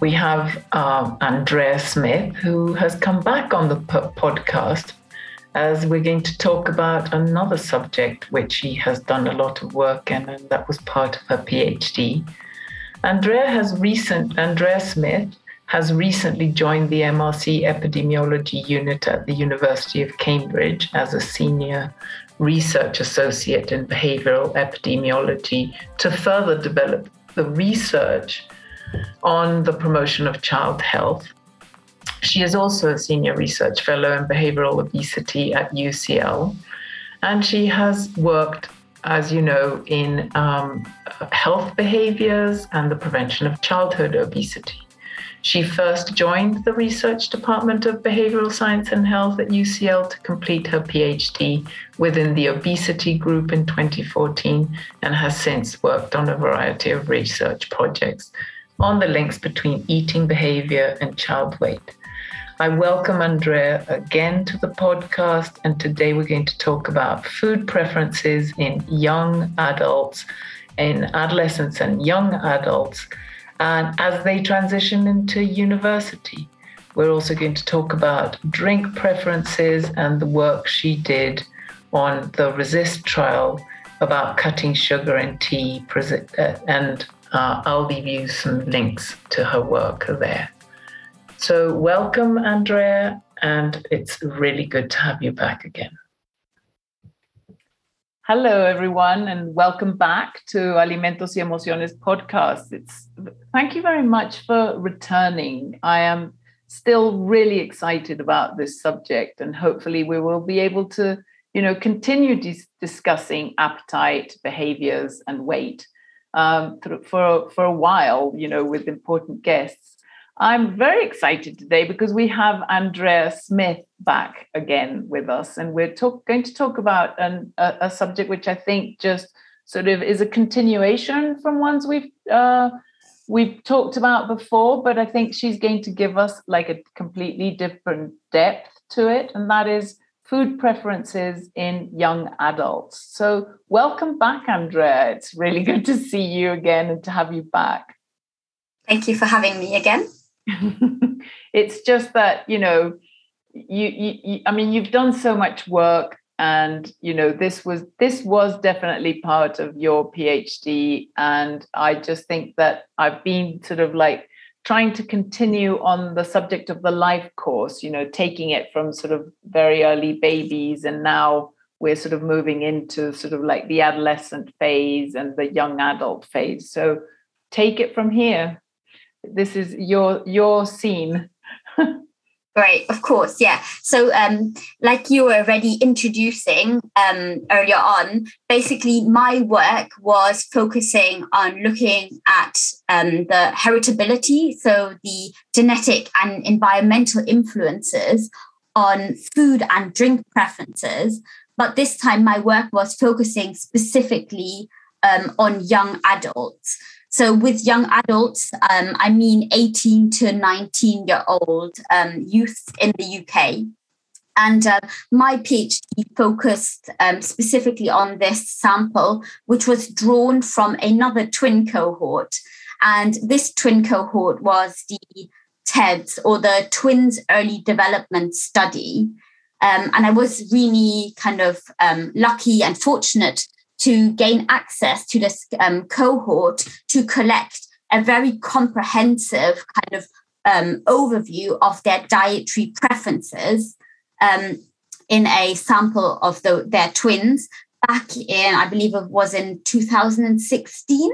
we have um, Andrea Smith who has come back on the podcast as we're going to talk about another subject which she has done a lot of work in and that was part of her PhD. Andrea has recent Andrea Smith has recently joined the MRC epidemiology unit at the University of Cambridge as a senior research associate in behavioral epidemiology to further develop the research on the promotion of child health. She is also a senior research fellow in behavioral obesity at UCL, and she has worked, as you know, in um, health behaviors and the prevention of childhood obesity. She first joined the research department of behavioral science and health at UCL to complete her PhD within the obesity group in 2014 and has since worked on a variety of research projects on the links between eating behavior and child weight. I welcome Andrea again to the podcast, and today we're going to talk about food preferences in young adults, in adolescents and young adults and as they transition into university. We're also going to talk about drink preferences and the work she did on the Resist trial about cutting sugar in tea. Uh, and uh, I'll leave you some links to her work there. So, welcome, Andrea, and it's really good to have you back again. Hello, everyone, and welcome back to Alimentos y Emociones podcast. It's thank you very much for returning. I am still really excited about this subject, and hopefully, we will be able to, you know, continue dis- discussing appetite, behaviors, and weight um, for for a while. You know, with important guests. I'm very excited today because we have Andrea Smith back again with us, and we're talk, going to talk about an, a, a, subject which I think just sort of is a continuation from ones we've uh, we've talked about before, but I think she's going to give us like a completely different depth to it, and that is food preferences in young adults. So, welcome back, Andrea. It's really good to see you again and to have you back. Thank you for having me again. it's just that you know you, you, you i mean you've done so much work and you know this was this was definitely part of your phd and i just think that i've been sort of like trying to continue on the subject of the life course you know taking it from sort of very early babies and now we're sort of moving into sort of like the adolescent phase and the young adult phase. So take it from here. This is your your scene Right, of course, yeah. So, um, like you were already introducing um, earlier on, basically my work was focusing on looking at um, the heritability, so the genetic and environmental influences on food and drink preferences. But this time, my work was focusing specifically um, on young adults. So with young adults, um, I mean 18 to 19 year old um, youth in the UK. And uh, my PhD focused um, specifically on this sample, which was drawn from another twin cohort. And this twin cohort was the TEDS or the Twins Early Development Study. Um, and I was really kind of um, lucky and fortunate to gain access to this um, cohort to collect a very comprehensive kind of um, overview of their dietary preferences um, in a sample of the, their twins back in, I believe it was in 2016.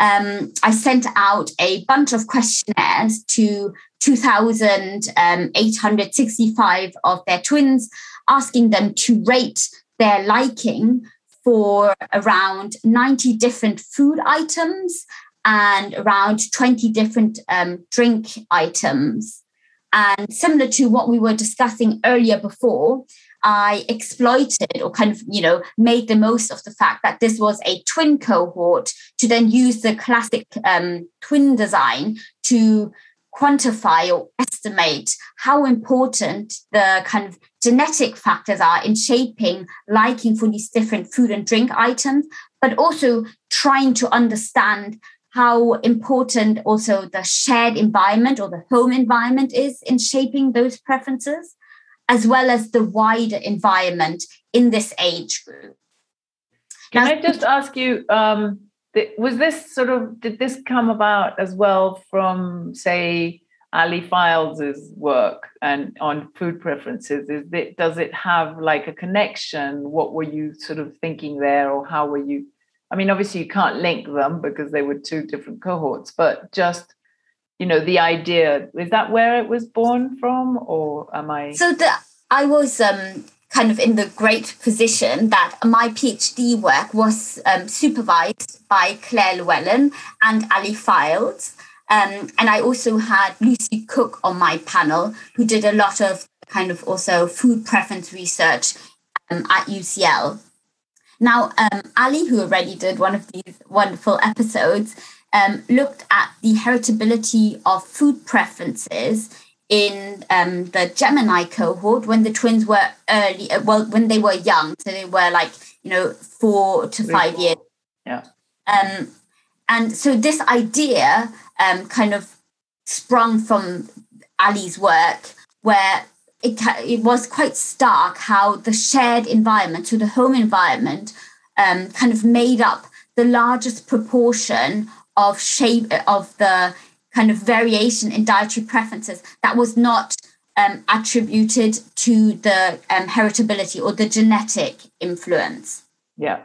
Um, I sent out a bunch of questionnaires to 2,865 of their twins, asking them to rate their liking for around 90 different food items and around 20 different um, drink items. And similar to what we were discussing earlier before, I exploited or kind of, you know, made the most of the fact that this was a twin cohort to then use the classic um, twin design to quantify or estimate how important the kind of genetic factors are in shaping liking for these different food and drink items, but also trying to understand how important also the shared environment or the home environment is in shaping those preferences, as well as the wider environment in this age group. Can now, I just ask you? Um, was this sort of did this come about as well from say Ali Fildes's work and on food preferences? Is it does it have like a connection? What were you sort of thinking there, or how were you? I mean, obviously you can't link them because they were two different cohorts, but just you know the idea is that where it was born from, or am I? So the I was um kind of in the great position that my PhD work was um, supervised by Claire Llewellyn and Ali Fildes. Um, and I also had Lucy Cooke on my panel, who did a lot of kind of also food preference research um, at UCL. Now, um, Ali, who already did one of these wonderful episodes, um, looked at the heritability of food preferences in um, the Gemini cohort when the twins were early, uh, well, when they were young, so they were like you know four to five years. Yeah. Um, and so this idea um, kind of sprung from Ali's work, where it, it was quite stark how the shared environment, so the home environment, um, kind of made up the largest proportion of shape of the kind of variation in dietary preferences that was not um, attributed to the um, heritability or the genetic influence. Yeah.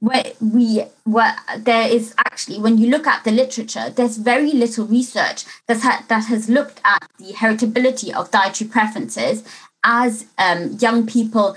Where we where there is actually when you look at the literature, there's very little research that's ha- that has looked at the heritability of dietary preferences as um, young people,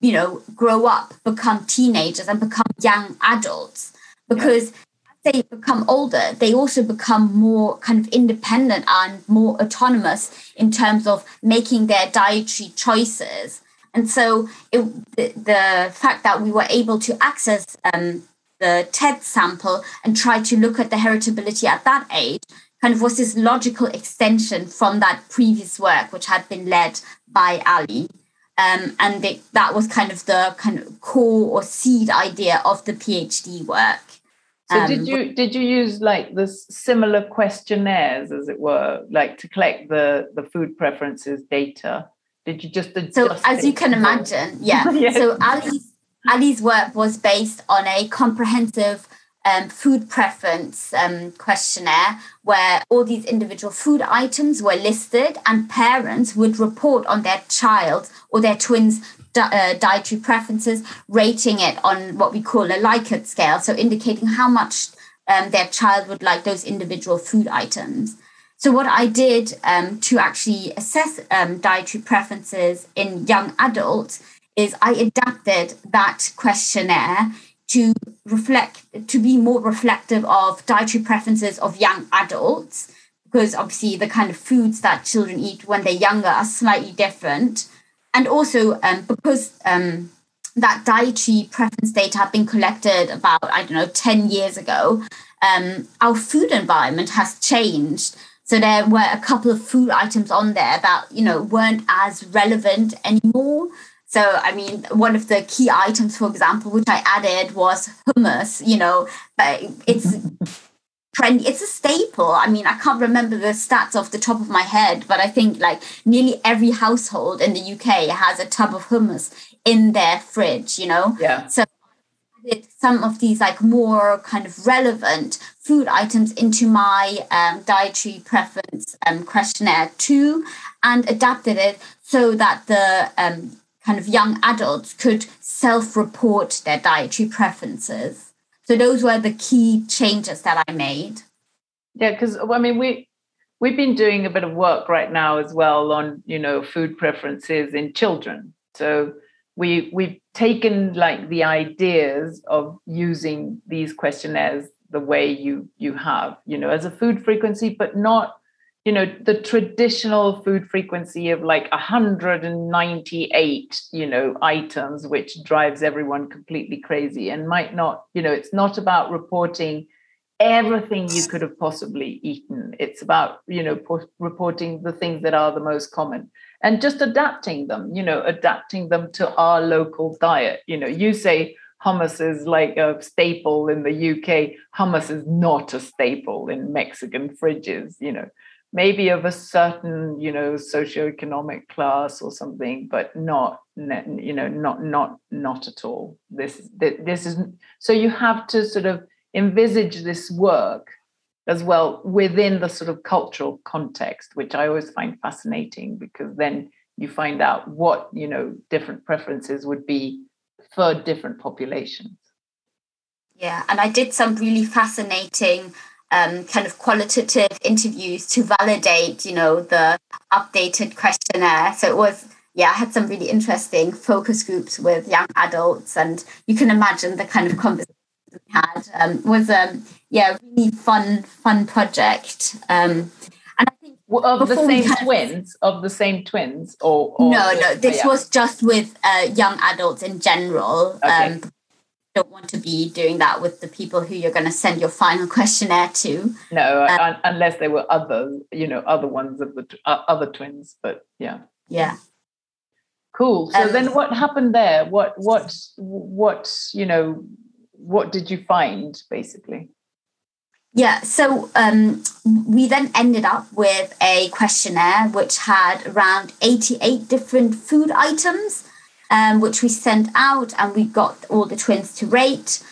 you know, grow up, become teenagers, and become young adults, because. Yeah they become older, they also become more kind of independent and more autonomous in terms of making their dietary choices. And so it, the, the, fact that we were able to access um, the TED sample and try to look at the heritability at that age kind of was this logical extension from that previous work, which had been led by Ali. Um, and that was kind of the kind of core or seed idea of the PhD work. So um, did you did you use like the similar questionnaires, as it were, like to collect the the food preferences data? Did you just so as you can imagine, yeah. yes. So Ali's Ali's work was based on a comprehensive um, food preference um, questionnaire where all these individual food items were listed and parents would report on their child or their twins uh, dietary preferences, rating it on what we call a Likert scale, so indicating how much um, their child would like those individual food items. So, what I did um, to actually assess um, dietary preferences in young adults is I adapted that questionnaire to reflect, to be more reflective of dietary preferences of young adults, because obviously the kind of foods that children eat when they're younger are slightly different and also um, because um, that dietary preference data had been collected about I don't know ten years ago, um, our food environment has changed. So there were a couple of food items on there that you know weren't as relevant anymore. So I mean, one of the key items, for example, which I added was hummus. You know, but it's trendy. It's a staple. I mean, I can't remember the stats off the top of my head, but I think like nearly every household in the UK has a tub of hummus in their fridge, you know? Yeah. So some of these like more kind of relevant food items into my um, dietary preference um, questionnaire too and adapted it so that the um, kind of young adults could self-report their dietary preferences so those were the key changes that I made. Yeah, because I mean we we've been doing a bit of work right now as well on you know food preferences in children. So we we've taken like the ideas of using these questionnaires the way you you have you know as a food frequency but not you know the traditional food frequency of like 198 you know items which drives everyone completely crazy and might not you know it's not about reporting everything you could have possibly eaten. It's about you know po- reporting the things that are the most common and just adapting them you know adapting them to our local diet. You know you say hummus is like a staple in the UK hummus is not a staple in Mexican fridges you know maybe of a certain you know socioeconomic class or something but not you know not not not at all. This this is so you have to sort of envisage this work as well within the sort of cultural context which i always find fascinating because then you find out what you know different preferences would be for different populations. Yeah and i did some really fascinating um, kind of qualitative interviews to validate, you know, the updated questionnaire. So it was, yeah, I had some really interesting focus groups with young adults, and you can imagine the kind of conversation we had um, was, um, yeah, really fun, fun project. Um, and I think of the same twins, of the same twins, or, or no, no, this yeah. was just with uh, young adults in general. Okay. Um, don't want to be doing that with the people who you're going to send your final questionnaire to. No, um, unless there were other, you know, other ones of the uh, other twins. But yeah, yeah, cool. So um, then, what happened there? What, what, what, you know, what did you find basically? Yeah, so um, we then ended up with a questionnaire which had around 88 different food items um, which we sent out and we got all the twins to rate.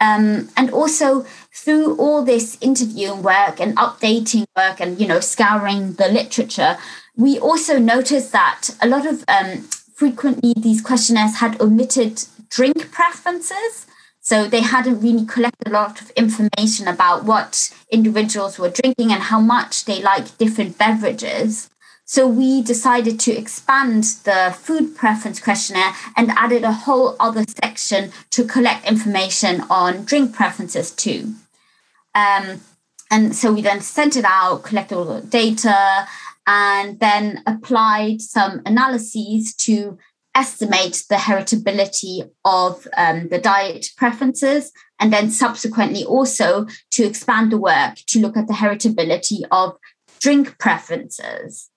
Um, and also through all this interviewing work and updating work and you know scouring the literature, we also noticed that a lot of um, frequently these questionnaires had omitted drink preferences. So they hadn't really collected a lot of information about what individuals were drinking and how much they like different beverages. So we decided to expand the food preference questionnaire and added a whole other section to collect information on drink preferences too. Um, and so we then sent it out, collected all the data, and then applied some analyses to estimate the heritability of um, the diet preferences, and then subsequently also to expand the work to look at the heritability of drink preferences.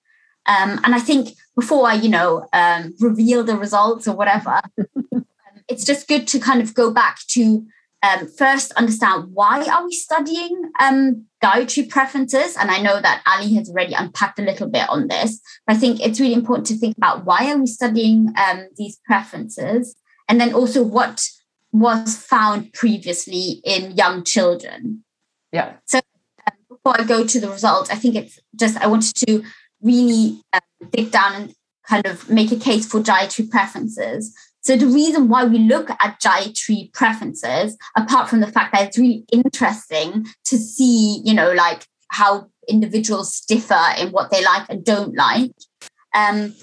Um, and I think before I, you know, um, reveal the results or whatever, um, it's just good to kind of go back to um, first understand why are we studying um, dietary preferences. And I know that Ali has already unpacked a little bit on this. But I think it's really important to think about why are we studying um, these preferences, and then also what was found previously in young children. Yeah. So before I go to the results, I think it's just I wanted to really um, dig down and kind of make a case for dietary preferences. So the reason why we look at dietary preferences, apart from the fact that it's really interesting to see, you know, like how individuals differ in what they like and don't like, um,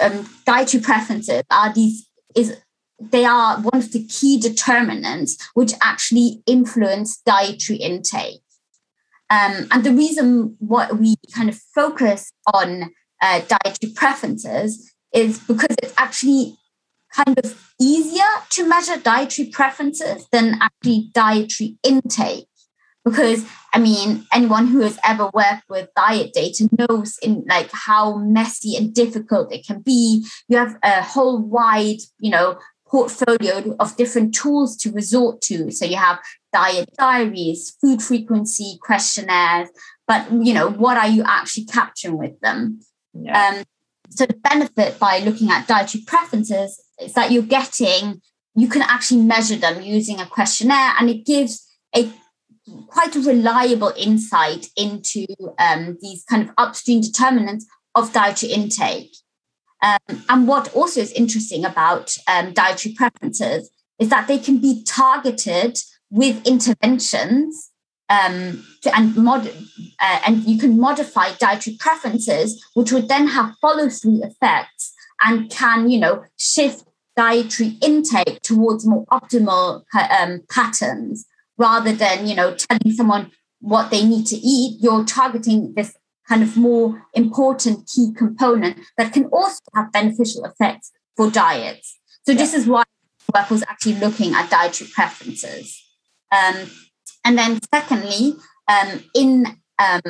um, dietary preferences are these is they are one of the key determinants which actually influence dietary intake. Um, and the reason what we kind of focus on uh, dietary preferences is because it's actually kind of easier to measure dietary preferences than actually dietary intake. Because I mean, anyone who has ever worked with diet data knows in like how messy and difficult it can be. You have a whole wide, you know, portfolio of different tools to resort to. So you have diet diaries, food frequency questionnaires, but you know, what are you actually capturing with them? Yeah. Um, so the benefit by looking at dietary preferences is that you're getting, you can actually measure them using a questionnaire, and it gives a quite a reliable insight into um, these kind of upstream determinants of dietary intake. Um, and what also is interesting about um, dietary preferences is that they can be targeted with interventions um, to, and mod, uh, and you can modify dietary preferences, which would then have follow through effects and can you know shift dietary intake towards more optimal um, patterns rather than you know telling someone what they need to eat. You're targeting this kind of more important key component that can also have beneficial effects for diets. So yeah. this is why work was actually looking at dietary preferences um, and then secondly um, in um,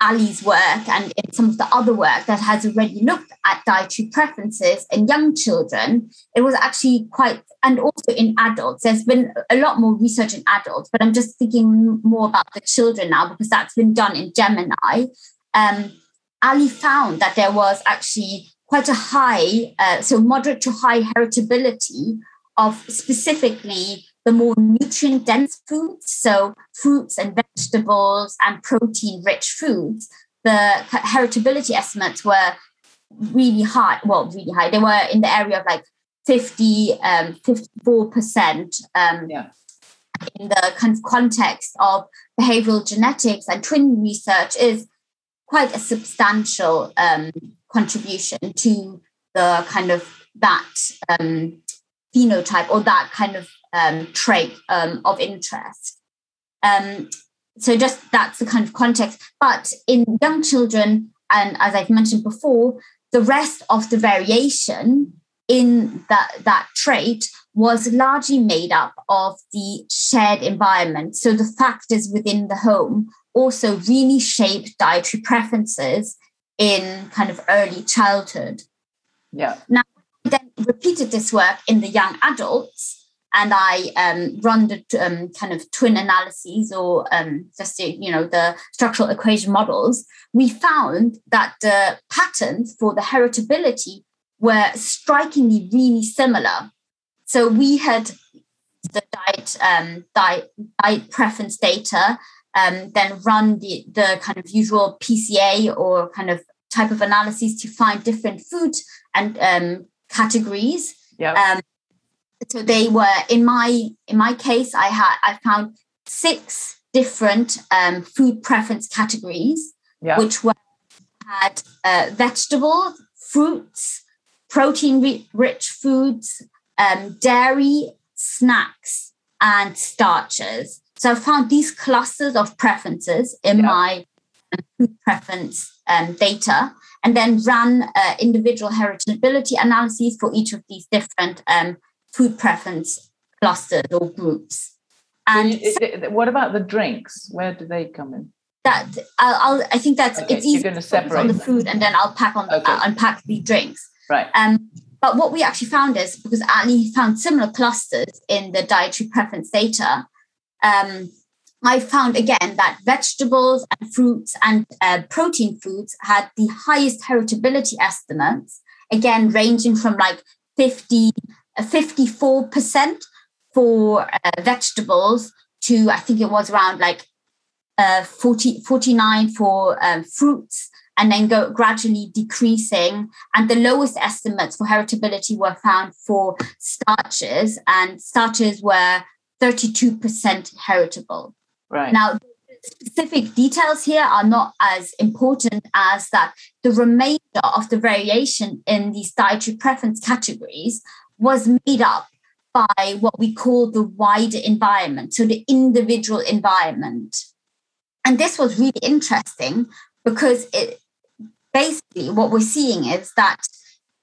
Ali's work and in some of the other work that has already looked at dietary preferences in young children, it was actually quite, and also in adults. There's been a lot more research in adults, but I'm just thinking more about the children now because that's been done in Gemini. Um, Ali found that there was actually quite a high, uh, so moderate to high heritability of specifically the more nutrient dense foods, so fruits and vegetables and protein rich foods, the heritability estimates were really high. Well, really high. They were in the area of like 50, um, 54% um, yeah. in the kind of context of behavioral genetics and twin research is quite a substantial um, contribution to the kind of that um, phenotype or that kind of um, trait um, of interest. Um, so just that's the kind of context. But in young children, and as I've mentioned before, the rest of the variation in that, that trait was largely made up of the shared environment. So the factors within the home also really shaped dietary preferences in kind of early childhood. Yeah. Now, then repeated this work in the young adults and I um, run the um, kind of twin analyses or um, just the, you know the structural equation models, we found that the patterns for the heritability were strikingly really similar. So we had the diet um, diet, diet preference data, um, then run the the kind of usual PCA or kind of type of analyses to find different food and um, categories. Yeah so they were in my in my case i had i found six different um, food preference categories yeah. which were had uh, vegetables fruits protein rich foods um, dairy snacks and starches so i found these clusters of preferences in yeah. my um, food preference um, data and then ran uh, individual heritability analyses for each of these different um, food preference clusters or groups. And so what about the drinks? Where do they come in? That I'll, I'll i think that's okay, it's easy You're going to separate on the food, and then I'll pack on okay. uh, unpack the drinks. Right. Um, but what we actually found is because Ali found similar clusters in the dietary preference data. Um, I found again that vegetables and fruits and uh, protein foods had the highest heritability estimates, again ranging from like 50 54% for uh, vegetables to I think it was around like uh, 40, 49 for um, fruits and then go gradually decreasing. And the lowest estimates for heritability were found for starches, and starches were 32% heritable. Right. Now, specific details here are not as important as that the remainder of the variation in these dietary preference categories was made up by what we call the wider environment, so the individual environment. And this was really interesting because it basically what we're seeing is that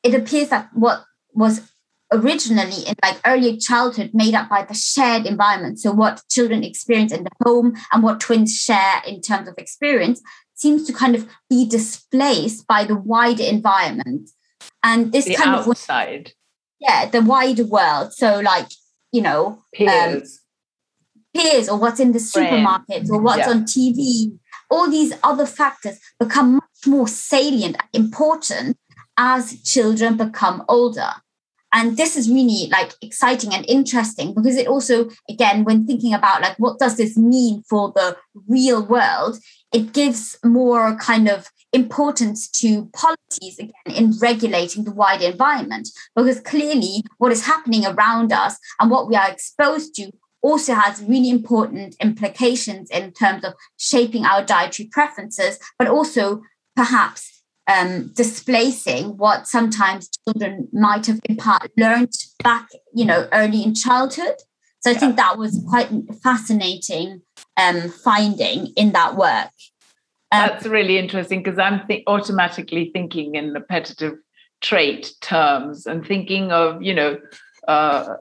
it appears that what was originally in like early childhood made up by the shared environment so what children experience in the home and what twins share in terms of experience seems to kind of be displaced by the wider environment and this the kind outside. of yeah the wider world. So like you know peers um, peers. or what's in the supermarket or what's yeah. on tv all these other factors become much more salient and important as children become older. And this is really like exciting and interesting because it also again when thinking about like what does this mean for the real world it gives more kind of importance to policies again in regulating the wider environment because clearly what is happening around us and what we are exposed to also has really important implications in terms of shaping our dietary preferences but also perhaps um, displacing what sometimes children might have in part learned back, you know, early in childhood. So I think that was quite fascinating um, finding in that work. Um, That's really interesting because I'm th- automatically thinking in appetitive trait terms and thinking of, you know, uh,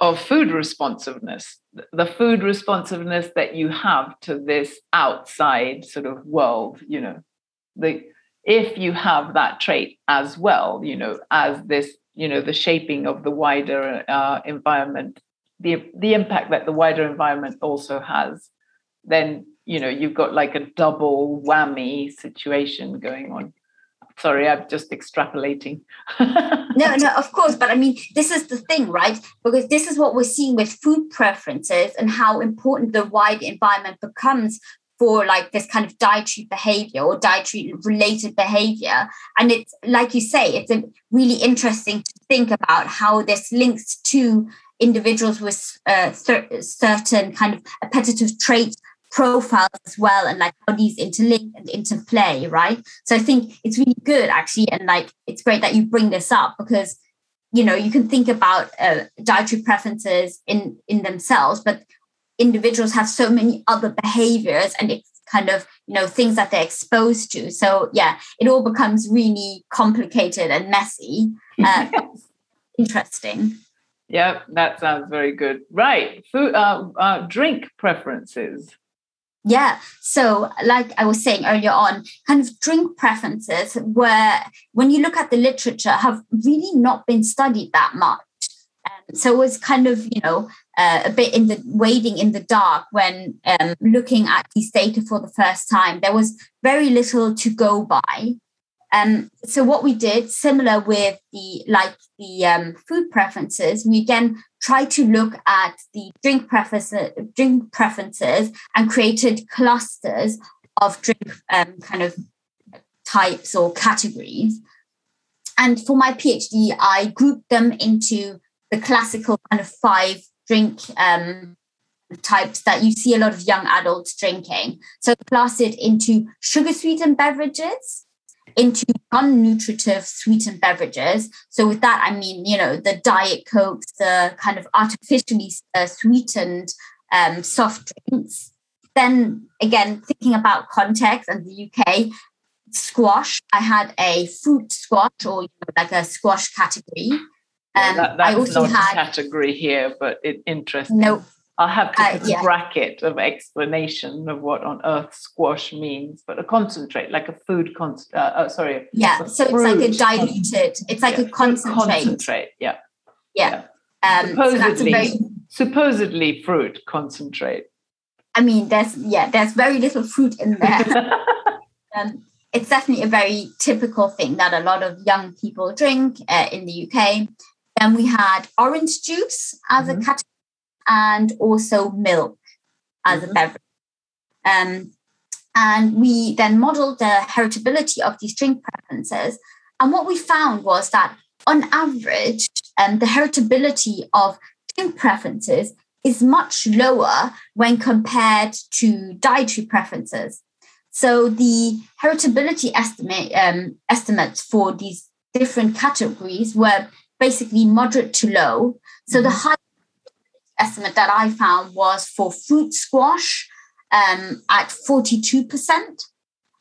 of food responsiveness, the food responsiveness that you have to this outside sort of world, you know, the if you have that trait as well, you know, as this, you know, the shaping of the wider uh, environment, the the impact that the wider environment also has, then you know you've got like a double whammy situation going on. Sorry i'm just extrapolating. No no of course but i mean this is the thing right? Because this is what we're seeing with food preferences and how important the wide environment becomes for like this kind of dietary behavior or dietary related behavior. And it's like you say it's really interesting to think about how this links to individuals with uh, certain kind of appetitive traits profiles as well and like how these interlink and interplay right? So i think it's really good actually and like it's great that you bring this up because you know you can think about uh, dietary preferences in in themselves but individuals have so many other behaviors and it's kind of you know things that they're exposed to. So yeah it all becomes really complicated and messy uh, interesting. Yeah that sounds very good. Right food uh, uh, drink preferences yeah. So, like I was saying earlier on, kind of drink preferences where, when you look at the literature, have really not been studied that much. Um, so it was kind of, you know, uh, a bit in the wading in the dark when um, looking at these data for the first time. There was very little to go by. Um, so what we did, similar with the like the um, food preferences, we again tried to look at the drink preferences, drink preferences, and created clusters of drink um, kind of types or categories. And for my PhD, I grouped them into the classical kind of five drink um, types that you see a lot of young adults drinking. So classed it into sugar sweetened beverages, into non-nutritive sweetened beverages. So with that, I mean, you know, the diet cokes, the kind of artificially uh, sweetened um, soft drinks. Then again, thinking about context and the UK, squash. I had a fruit squash or you know, like a squash category. Um, yeah, that, that's I also not had, a category here, but it interesting. No, I'll have to put uh, yeah. a bracket of explanation of what on earth squash means, but a concentrate, like a food con. Uh, oh, sorry. Yeah, so it's like a diluted. It's like yeah, a concentrate. Concentrate. Yeah. Yeah. yeah. Um, supposedly, so very, supposedly fruit concentrate. I mean, there's yeah, there's very little fruit in there. um, it's definitely a very typical thing that a lot of young people drink uh, in the UK. Then we had orange juice as mm-hmm. a category and also milk as mm-hmm. a beverage. Um, and we then modeled the heritability of these drink preferences. And what we found was that on average, um, the heritability of drink preferences is much lower when compared to dietary preferences. So the heritability estimate um, estimates for these different categories were basically moderate to low. So mm-hmm. the high estimate that I found was for fruit squash um, at 42%.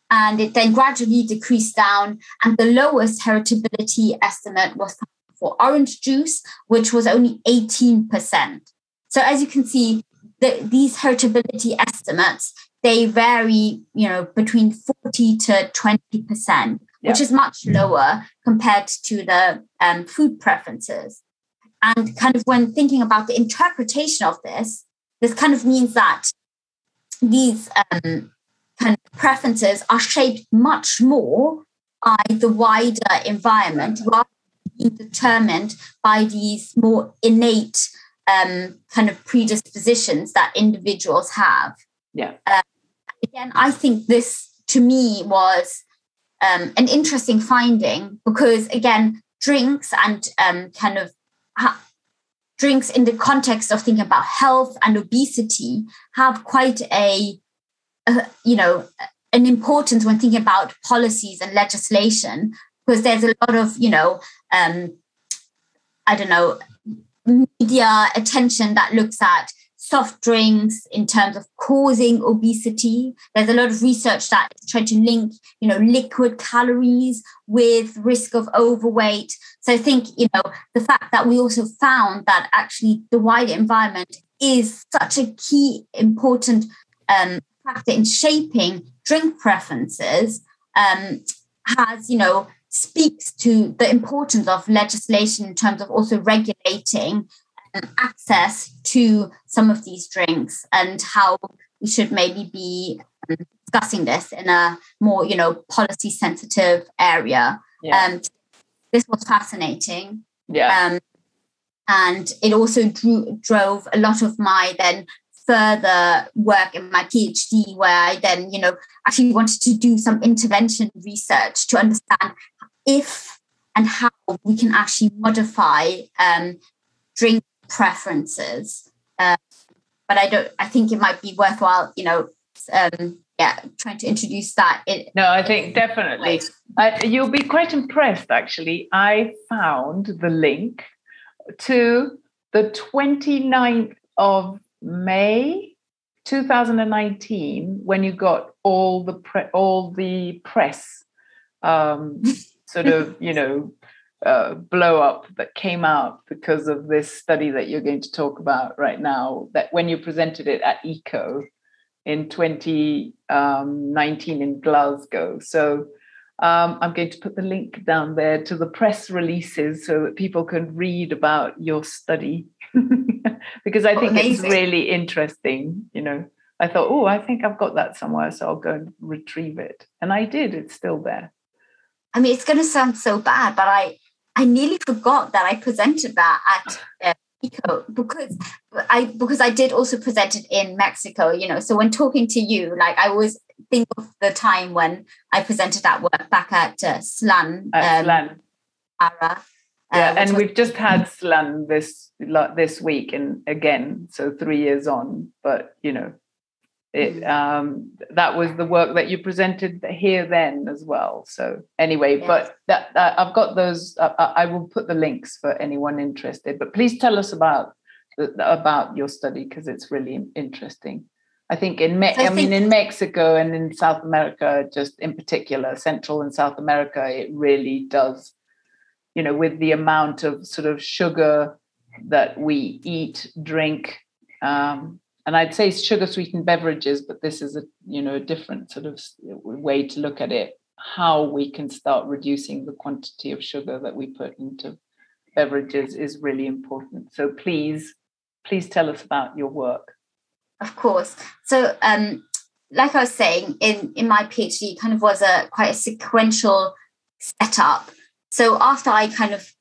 And it then gradually decreased down. And the lowest heritability estimate was for orange juice, which was only 18%. So as you can see, the, these heritability estimates, they vary, you know, between 40 to 20%, which is much lower compared to the um, food preferences. And kind of when thinking about the interpretation of this, this kind of means that these um, kind of preferences are shaped much more by the wider environment rather than being determined by these more innate um, kind of predispositions that individuals have. Yeah. Uh, again, I think this to me was um, an interesting finding because, again, drinks and um, kind of drinks in the context of thinking about health and obesity have quite a, a you know an importance when thinking about policies and legislation because there's a lot of you know um, i don't know media attention that looks at soft drinks in terms of causing obesity. There's a lot of research that trying to link, you know, liquid calories with risk of overweight. So I think, you know, the fact that we also found that actually the wider environment is such a key important um, factor in shaping drink preferences um, has, you know, speaks to the importance of legislation in terms of also regulating access to some of these drinks and how we should maybe be um, discussing this in a more you know policy sensitive area. Yeah. um, this was fascinating. Yeah. Um, and it also drew, drove a lot of my then further work in my phd where i then you know actually wanted to do some intervention research to understand if and how we can actually modify um, drink preferences. Uh, but I don't. I think it might be worthwhile, you know, um, yeah, trying to introduce that. It, no, I think definitely. Uh, you'll be quite impressed, actually. I found the link to the 29th of May 2019 when you got all the pre- all the press um, sort of you know uh, blow up that came out because of this study that you're going to talk about right now. That when you presented it at ECO in 2019 um, in Glasgow. So um, I'm going to put the link down there to the press releases so that people can read about your study because I think Amazing. it's really interesting. You know, I thought, oh, I think I've got that somewhere, so I'll go and retrieve it, and I did. It's still there. I mean, it's going to sound so bad, but I I nearly forgot that I presented that at uh, Mexico because I because I did also present it in Mexico. You know, so when talking to you, like I always think of the time when I presented that work back at uh, SLAN. At um, SLAN. Ara, yeah, uh, and was- we've just had SLAN this this week, and again, so three years on. But you know, it, mm. um, that was the work that you presented here then as well. So anyway, yes. but that, that, I've got those. Uh, uh, I will put the links for anyone interested. But please tell us about about your study because it's really interesting. I think in Me- so I, I mean in Mexico and in South America, just in particular, Central and South America, it really does. You know, with the amount of sort of sugar that we eat, drink, um, and I'd say sugar sweetened beverages, but this is a you know a different sort of way to look at it. How we can start reducing the quantity of sugar that we put into beverages is really important. So please, please tell us about your work. Of course. So um, like I was saying, in in my PhD, kind of was a quite a sequential setup. So after I kind of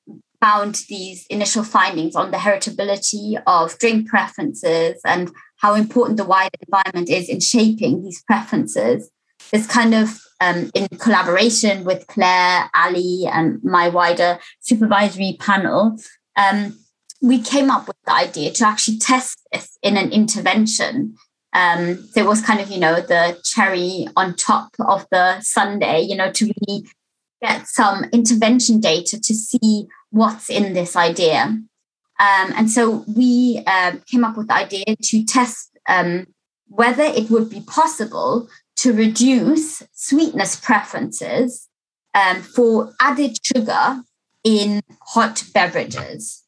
found these initial findings on the heritability of drink preferences and how important the wider environment is in shaping these preferences. This kind of um, in collaboration with Claire, Ali, and my wider supervisory panel, um, we came up with the idea to actually test this in an intervention. Um, so it was kind of, you know, the cherry on top of the sundae, you know, to really get some intervention data to see what's in this idea. Um, and so we uh, came up with the idea to test um, whether it would be possible to reduce sweetness preferences um, for added sugar in hot beverages.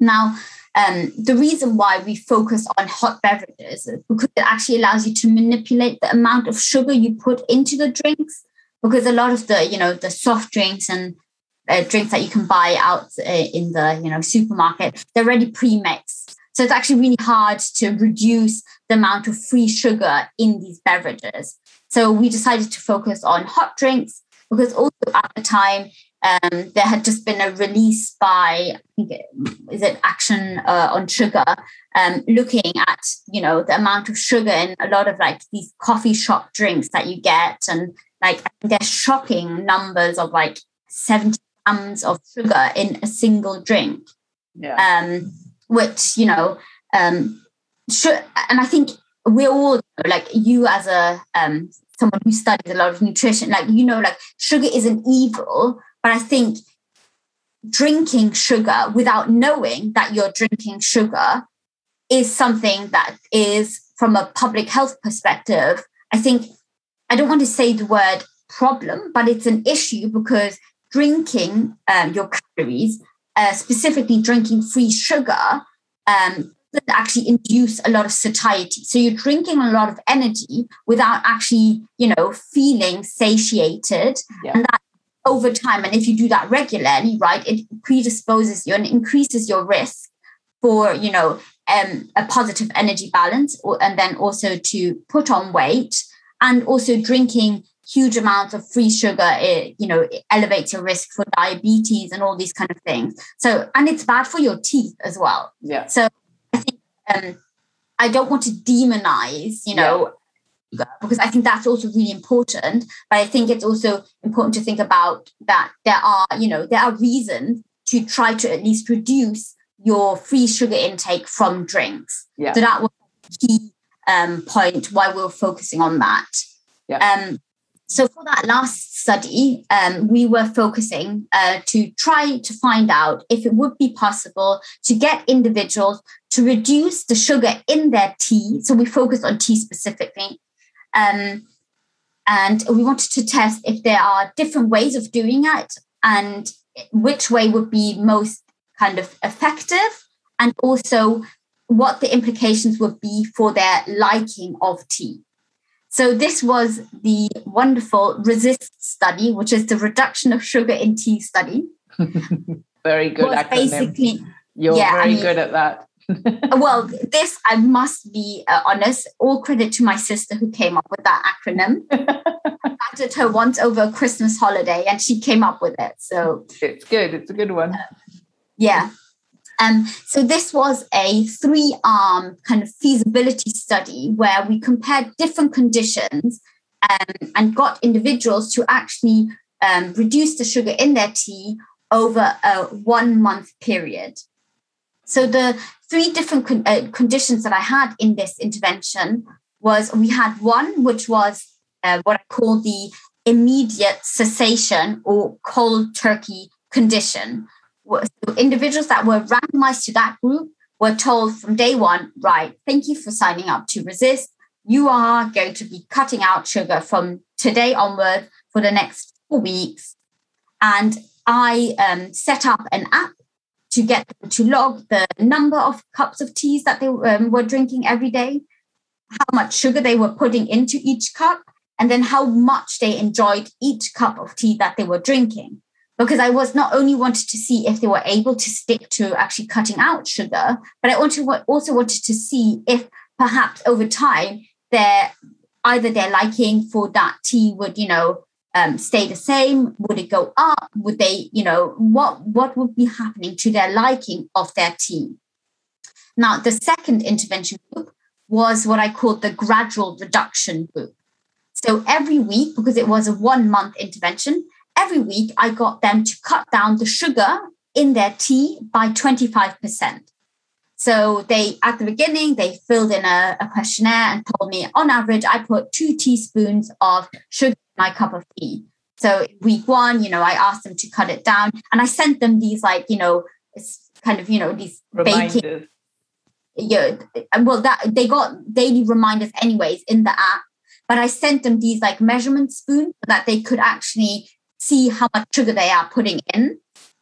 Now, um, the reason why we focus on hot beverages is because it actually allows you to manipulate the amount of sugar you put into the drinks. Because a lot of the, you know, the soft drinks and uh, drinks that you can buy out uh, in the you know supermarket they're already pre-mixed. So it's actually really hard to reduce the amount of free sugar in these beverages. So we decided to focus on hot drinks because also at the time um, there had just been a release by is it action uh, on sugar um, looking at you know the amount of sugar in a lot of like these coffee shop drinks that you get and like there's shocking numbers of like 70 grams of sugar in a single drink. Yeah. Um, which, you know, um, should, and I think we're all like you as a um, someone who studies a lot of nutrition, like you know, like sugar isn't evil, but I think drinking sugar without knowing that you're drinking sugar is something that is, from a public health perspective, I think, I don't want to say the word problem, but it's an issue because drinking um, your calories, uh, specifically drinking free sugar, um, actually induce a lot of satiety. So you're drinking a lot of energy without actually, you know, feeling satiated. Yeah. And that over time, and if you do that regularly, right, it predisposes you and increases your risk for, you know, um, a positive energy balance, or, and then also to put on weight, and also drinking huge amounts of free sugar it, you know it elevates your risk for diabetes and all these kind of things so and it's bad for your teeth as well yeah so I think um, I don't want to demonize, you know, yeah. because I think that's also really important. But I think it's also important to think about that there are, you know, there are reasons to try to at least reduce your free sugar intake from drinks. Yeah. So that was key um, point why we're focusing on that. Yeah. Um, so for that last study, um, we were focusing uh, to try to find out if it would be possible to get individuals to reduce the sugar in their tea. So we focused on tea specifically. Um, and we wanted to test if there are different ways of doing it and which way would be most kind of effective and also what the implications would be for their liking of tea. So this was the wonderful RESIST study, which is the reduction of sugar in tea study. very good acronym. Basically, You're yeah, very I mean, good at that. well, this I must be uh, honest. All credit to my sister who came up with that acronym. I asked her once over a Christmas holiday, and she came up with it. So it's good. It's a good one. Uh, yeah. Um, so this was a three-arm kind of feasibility study where we compared different conditions um, and got individuals to actually um, reduce the sugar in their tea over a one-month period. So the three different con- uh, conditions that I had in this intervention was we had one which was uh, what I call the immediate cessation or cold turkey condition, so individuals that were randomized to that group were told from day one, right, thank you for signing up to resist. You are going to be cutting out sugar from today onward for the next four weeks. And I um, set up an app to get them to log the number of cups of teas that they um, were drinking every day, how much sugar they were putting into each cup, and then how much they enjoyed each cup of tea that they were drinking because I was not only wanted to see if they were able to stick to actually cutting out sugar, but I also wanted to see if perhaps over time their either their liking for that tea would you know um, stay the same, would it go up, would they you know what what would be happening to their liking of their tea. Now the second intervention group was what I called the gradual reduction group. So every week, because it was a one month intervention, every week I got them to cut down the sugar in their tea by 25%. So they, at the beginning, they filled in a, a, questionnaire and told me, on average, I put two teaspoons of sugar in my cup of tea. So week one, you know, I asked them to cut it down, and I sent them these like, you know, it's kind of, you know, these reminders. baking. Yeah, well, that they got daily reminders anyways in the app, but I sent them these like measurement spoons so that they could actually see how much sugar they are putting in.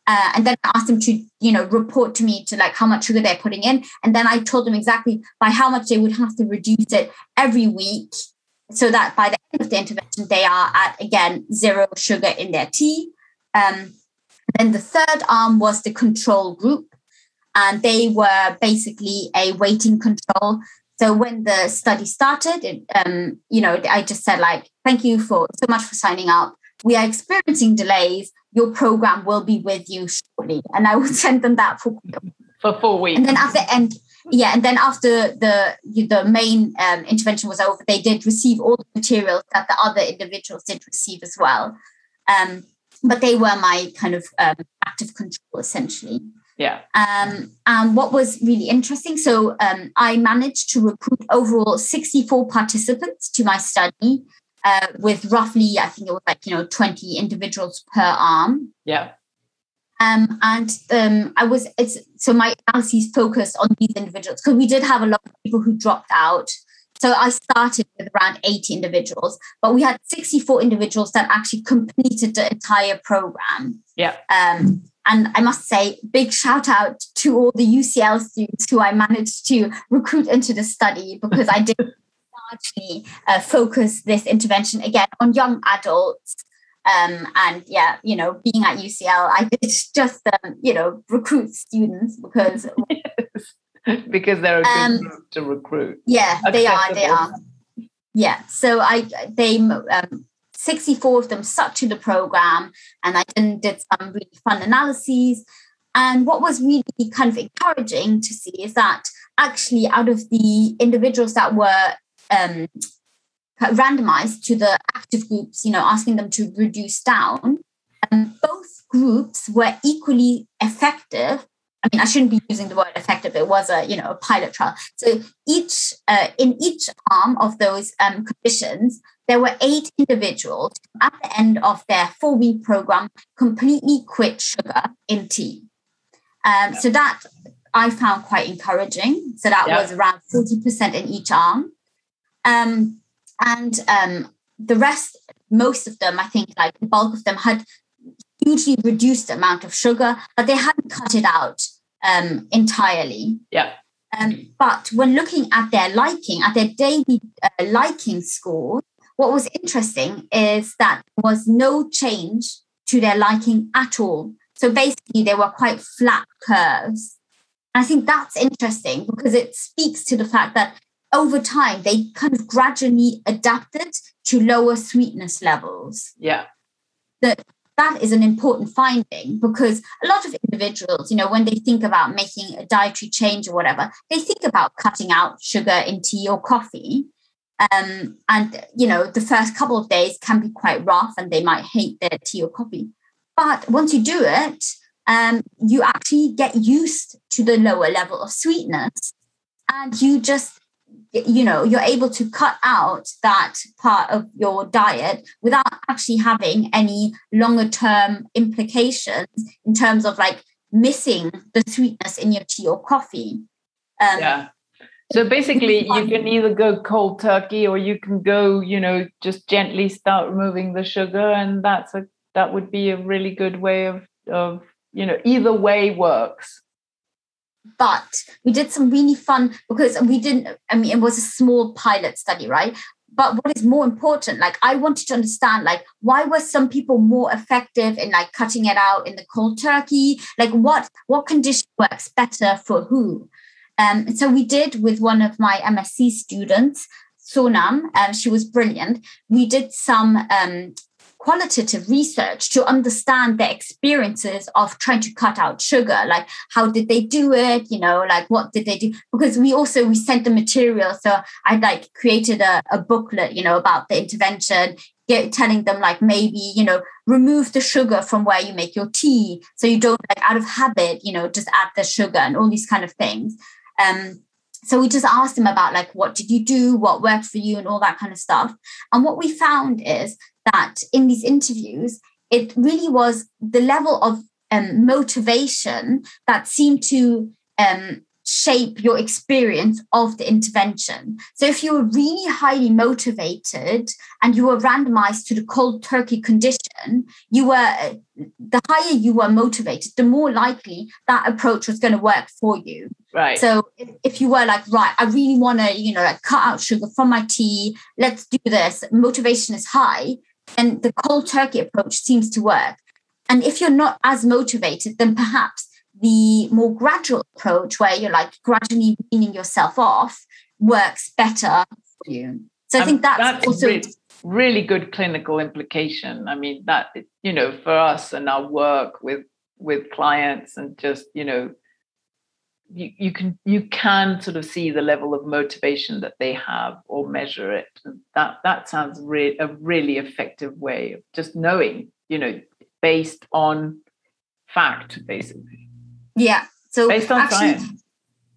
Uh, and then I asked them to, you know, report to me to like how much sugar they're putting in. And then I told them exactly by how much they would have to reduce it every week so that by the end of the intervention, they are at, again, zero sugar in their tea. Um, then the third arm was the control group. And they were basically a waiting control. So when the study started, it, um, you know, I just said like, thank you for so much for signing up we are experiencing delays. Your program will be with you shortly. And I will send them that for for four weeks. And then at the end, yeah, and then after the the main um, intervention was over, they did receive all the materials that the other individuals did receive as well. Um, but they were my kind of um, active control essentially. Yeah. Um, and what was really interesting, so um, I managed to recruit overall 64 participants to my study uh, with roughly, I think it was like, you know, 20 individuals per arm. Yeah. Um, and um, I was it's so my analyses focused on these individuals because we did have a lot of people who dropped out. So I started with around 80 individuals, but we had 64 individuals that actually completed the entire program. Yeah. Um, and I must say, big shout out to all the UCL students who I managed to recruit into the study because I did largely uh, focus this intervention again on young adults. Um, and yeah, you know, being at UCL, I did just, um, you know, recruit students because. yes. because they're a good um, group to recruit. Yeah, Accessible. they are. They are. Yeah. So I, they, um, 64 of them stuck to the program and I then did some really fun analyses. And what was really kind of encouraging to see is that actually, out of the individuals that were um, randomized to the active groups, you know, asking them to reduce down, um, both groups were equally effective. I mean, I shouldn't be using the word effective. It was a, you know, a pilot trial. So each, uh, in each arm of those um, conditions, there were eight individuals at the end of their four week program completely quit sugar in tea. Um, so that I found quite encouraging. So that yeah. was around 40% in each arm. Um, and um, the rest, most of them, I think like the bulk of them had hugely reduced the amount of sugar, but they hadn't cut it out um, entirely. Yeah. Um, but when looking at their liking, at their daily uh, liking score, what was interesting is that there was no change to their liking at all. So basically, they were quite flat curves. And I think that's interesting because it speaks to the fact that over time they kind of gradually adapted to lower sweetness levels. Yeah. That that is an important finding because a lot of individuals, you know, when they think about making a dietary change or whatever, they think about cutting out sugar in tea or coffee. Um, and you know, the first couple of days can be quite rough, and they might hate their tea or coffee. But once you do it, um, you actually get used to the lower level of sweetness, and you just you know you're able to cut out that part of your diet without actually having any longer term implications in terms of like missing the sweetness in your tea or coffee. Um, yeah. So basically, you can either go cold turkey or you can go, you know, just gently start removing the sugar, and that's a that would be a really good way of of you know either way works. But we did some really fun because we didn't. I mean, it was a small pilot study, right? But what is more important, like I wanted to understand, like why were some people more effective in like cutting it out in the cold turkey? Like what what condition works better for who? Um, so we did with one of my MSc students, Sonam, um, she was brilliant. We did some um, qualitative research to understand the experiences of trying to cut out sugar. Like how did they do it? You know like what did they do? Because we also we sent the material. So i like created a, a booklet you know about the intervention get, telling them like maybe you know remove the sugar from where you make your tea. So you don't like out of habit you know just add the sugar and all these kind of things. Um, so we just asked them about like what did you do? What worked for you? And all that kind of stuff. And what we found is that in these interviews it really was the level of um, motivation that seemed to um, shape your experience of the intervention. So, if you were really highly motivated and you were randomized to the cold turkey condition, you were the higher you were motivated, the more likely that approach was going to work for you. Right. So, if, if you were like, right, I really want to, you know, like cut out sugar from my tea, let's do this, motivation is high, and the cold turkey approach seems to work. And if you're not as motivated, then perhaps the more gradual approach where you're like gradually weaning yourself off works better for you. So I um, think that's, that's also really, really good clinical implication. I mean that you know for us and our work with with clients and just you know you, you can you can sort of see the level of motivation that they have or measure it and that that sounds really a really effective way of just knowing you know based on fact basically yeah. So based on actually, science.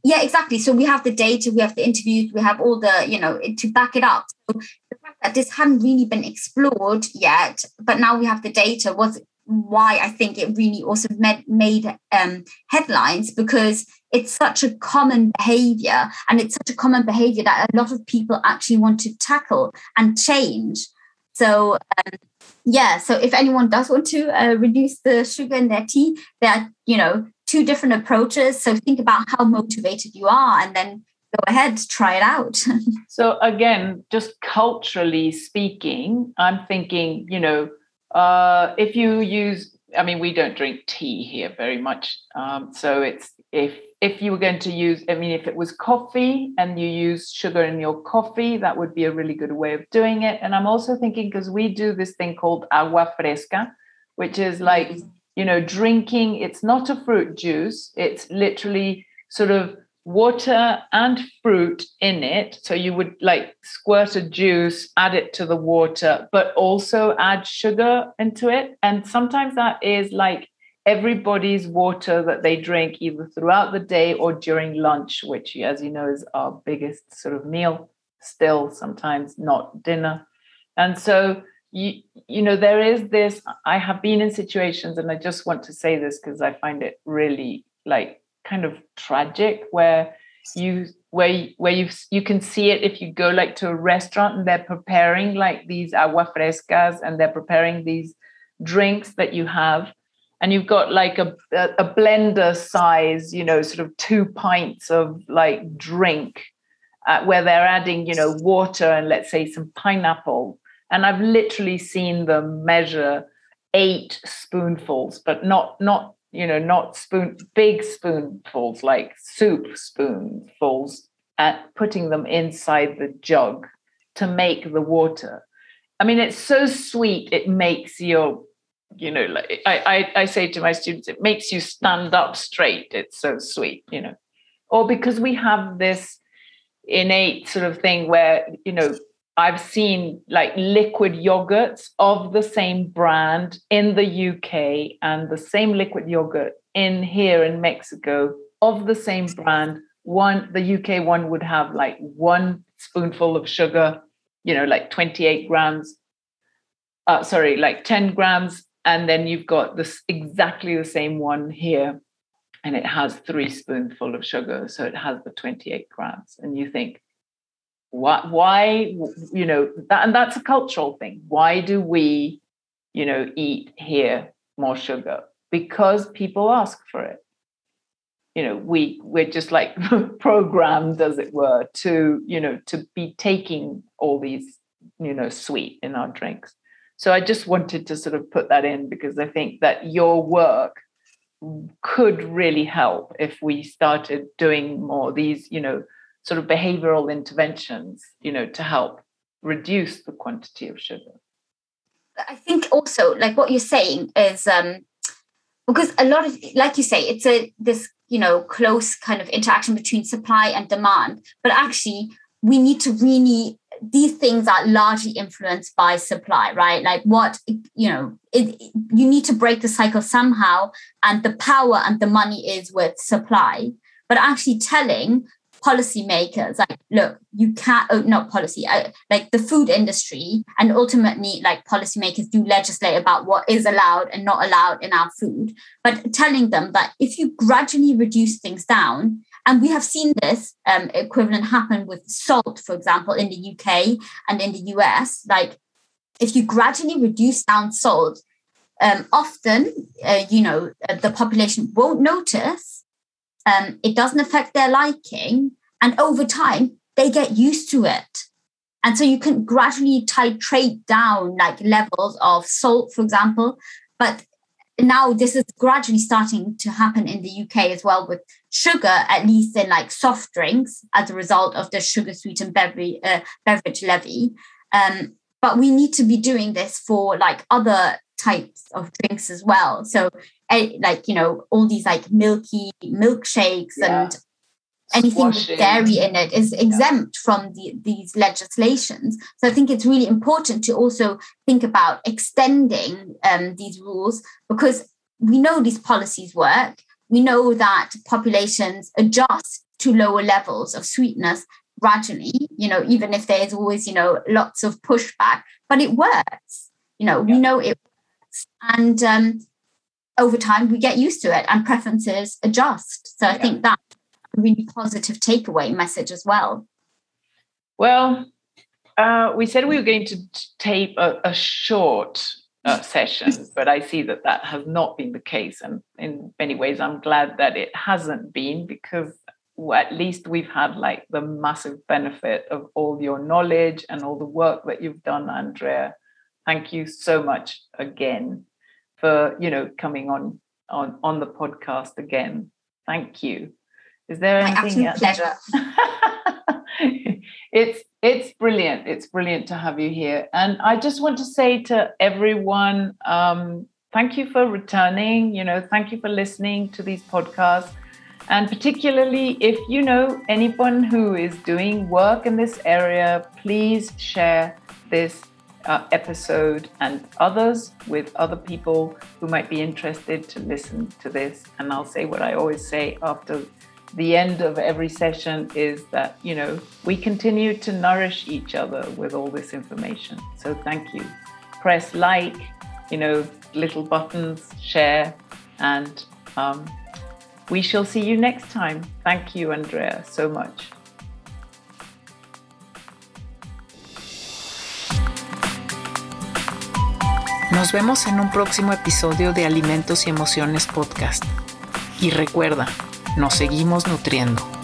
Yeah, exactly. So we have the data, we have the interviews, we have all the, you know, to back it up. So the fact that this hadn't really been explored yet, but now we have the data was why I think it really also made, made um, headlines because it's such a common behavior and it's such a common behavior that a lot of people actually want to tackle and change. So, um, yeah, so if anyone does want to uh, reduce the sugar in their tea, there are, you know, two different approaches. So think about how motivated you are and then go ahead, try it out. so, again, just culturally speaking, I'm thinking, you know, uh, if you use, I mean, we don't drink tea here very much. Um, so it's if if you were going to use, I mean, if it was coffee and you use sugar in your coffee, that would be a really good way of doing it. And I'm also thinking because we do this thing called agua fresca, which is like, mm-hmm. you know, drinking. It's not a fruit juice. It's literally sort of water and fruit in it. So you would like squirt a juice, add it to the water, but also add sugar into it. And sometimes that is like everybody's water that they drink either throughout the day or during lunch, which, as you know, is our biggest sort of meal, still sometimes not dinner. And so you you know there is this i have been in situations and i just want to say this because i find it really like kind of tragic where you where where you you can see it if you go like to a restaurant and they're preparing like these agua frescas and they're preparing these drinks that you have. And you've got like a, a, blender size you know sort of two pints of like drink uh, where they're adding you know water and let's say some pineapple. And i've literally seen them measure eight spoonfuls but not not you know, not spoon big spoonfuls like soup spoonfuls, and putting them inside the jug to make the water. I mean, it's so sweet. It makes your, you know, like I, I, I say to my students, it makes you stand up straight. It's so sweet, you know. Or because we have this innate sort of thing where, you know, I've seen like liquid yogurts of the same brand in the UK and the same liquid yogurt in here in Mexico of the same brand. One, the UK one would have like one spoonful of sugar, you know, like 28 grams. Uh, sorry, like 10 grams. And then you've got this exactly the same one here. And it has three spoonful of sugar. So it has the 28 grams. And you think, why why you know that and that's a cultural thing. Why do we you know eat here more sugar? Because people ask for it. You know we we're just like programmed as it were to you know to be taking all these you know sweet in our drinks. So i just wanted to sort of put that in because i think that your work could really help if we started doing more these you know sort of behavioral interventions, you know, to help reduce the quantity of sugar. I think also, like what you're saying is, um, because a lot of, like you say, it's a this you know close kind of interaction between supply and demand. But actually, we need to really these things are largely influenced by supply, right? Like what you know, it, you need to break the cycle somehow, and the power and the money is with supply. But actually telling policymakers like look you can't oh, not policy uh, like the food industry and ultimately like policymakers do legislate about what is allowed and not allowed in our food but telling them that if you gradually reduce things down and we have seen this um, equivalent happen with salt for example in the uk and in the us like if you gradually reduce down salt um, often uh, you know uh, the population won't notice um, it doesn't affect their liking. And over time, they get used to it. And so you can gradually titrate down like levels of salt, for example. But now this is gradually starting to happen in the UK as well with sugar, at least in like soft drinks as a result of the sugar sweetened beverage, uh, beverage levy. Um, but we need to be doing this for like other types of drinks as well. So, like, you know, all these like milky milkshakes yeah. and anything Squashing. with dairy in it is exempt yeah. from the, these legislations. So I think it's really important to also think about extending um, these rules because we know these policies work. We know that populations adjust to lower levels of sweetness gradually, you know, even if there's always, you know, lots of pushback, but it works. You know, yeah. we know it context. And um, over time, we get used to it and preferences adjust. So I yeah. think that's a really positive takeaway message as well. Well, uh, we said we were going to tape a, a short uh, session, but I see that that has not been the case. And in many ways, I'm glad that it hasn't been because well, at least we've had like the massive benefit of all your knowledge and all the work that you've done, Andrea. Thank you so much again for you know coming on on on the podcast again. Thank you. Is there anything? My pleasure. it's it's brilliant. It's brilliant to have you here. And I just want to say to everyone, um, thank you for returning. You know, thank you for listening to these podcasts. And particularly if you know anyone who is doing work in this area, please share this uh, episode and others with other people who might be interested to listen to this. And I'll say what I always say after the end of every session is that, you know, we continue to nourish each other with all this information. So thank you. Press like, you know, little buttons, share, and um, we shall see you next time. Thank you, Andrea, so much. Nos vemos en un próximo episodio de Alimentos y Emociones Podcast. Y recuerda, nos seguimos nutriendo.